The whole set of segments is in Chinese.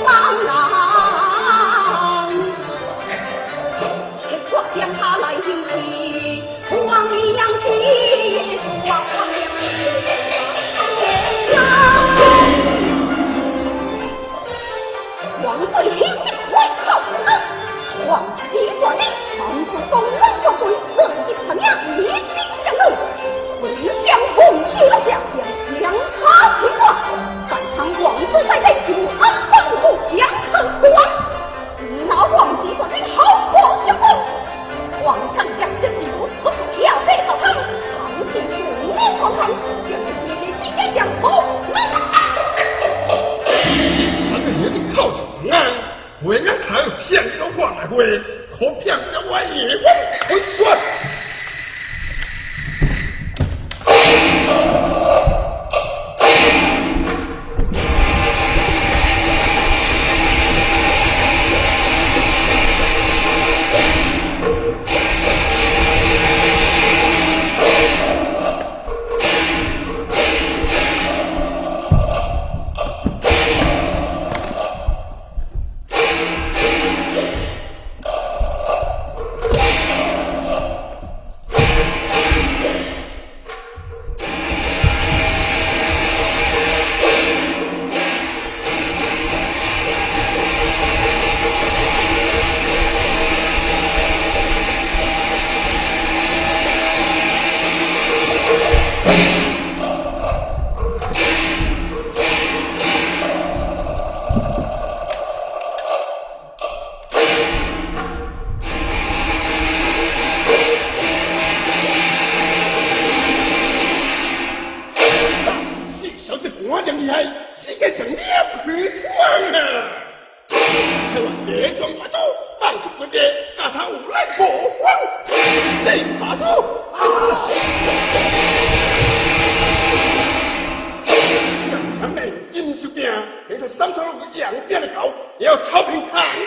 妈我眼头骗你的话来回可骗不了我一回滚算我讲厉害是个正烈推光啊千万别装八度放出鬼鞭打他无赖不嘿八度啊就算金秀兵，你在三头五羊店的狗也要超平抗议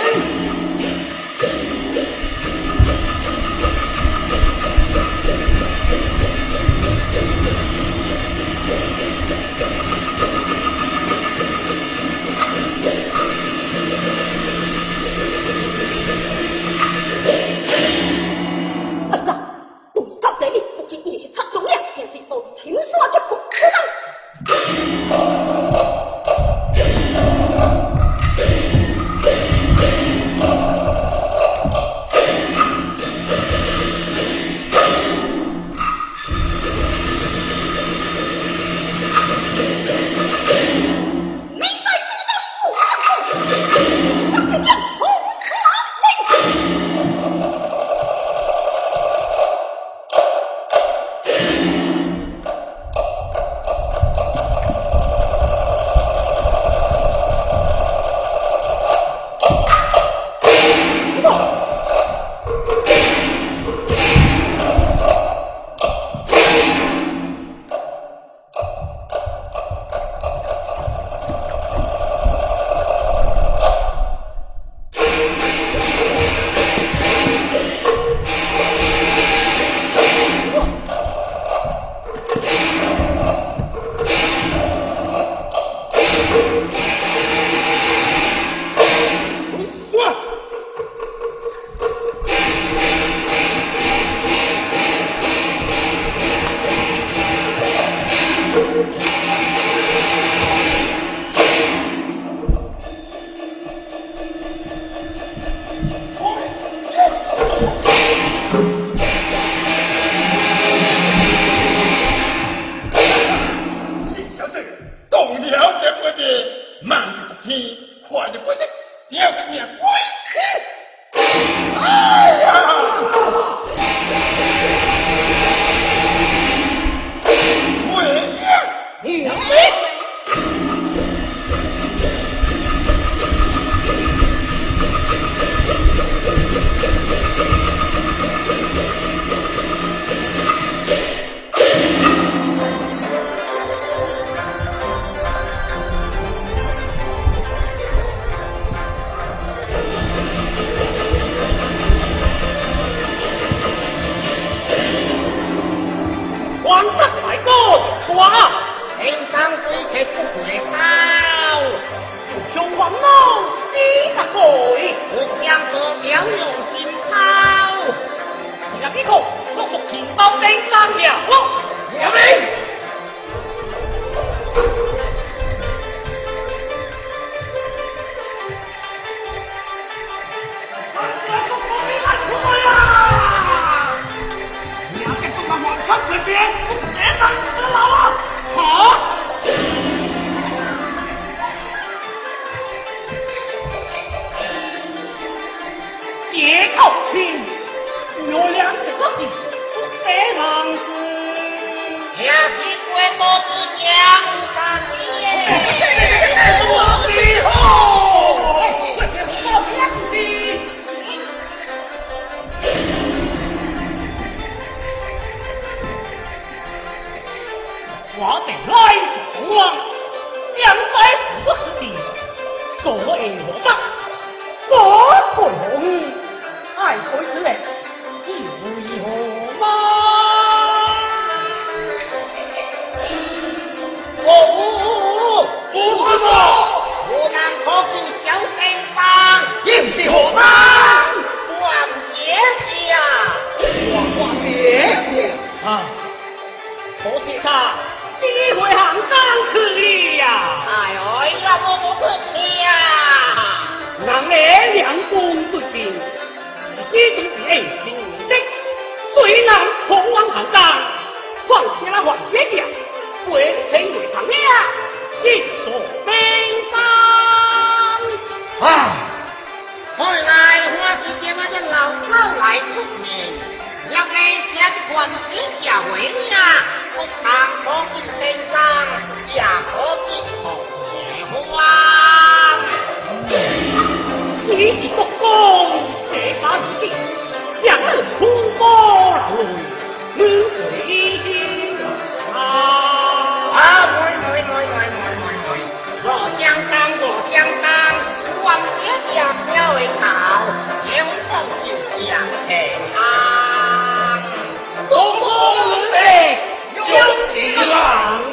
我就不信你也跟面不去哎呀心为多一种是爱情的，谁能同往行当？况且那王爷家，为情为堂面，一所悲伤。啊！后来我是这么的老老来出面，要给先官许下为呀，不当可进身上，也可进后结花。你是国公，这把如今，两日出波流泪，你回心啊！啊，没没没没没没没，我相当我相当，王爷家表为好，有手就相平安。东宫人有喜郎。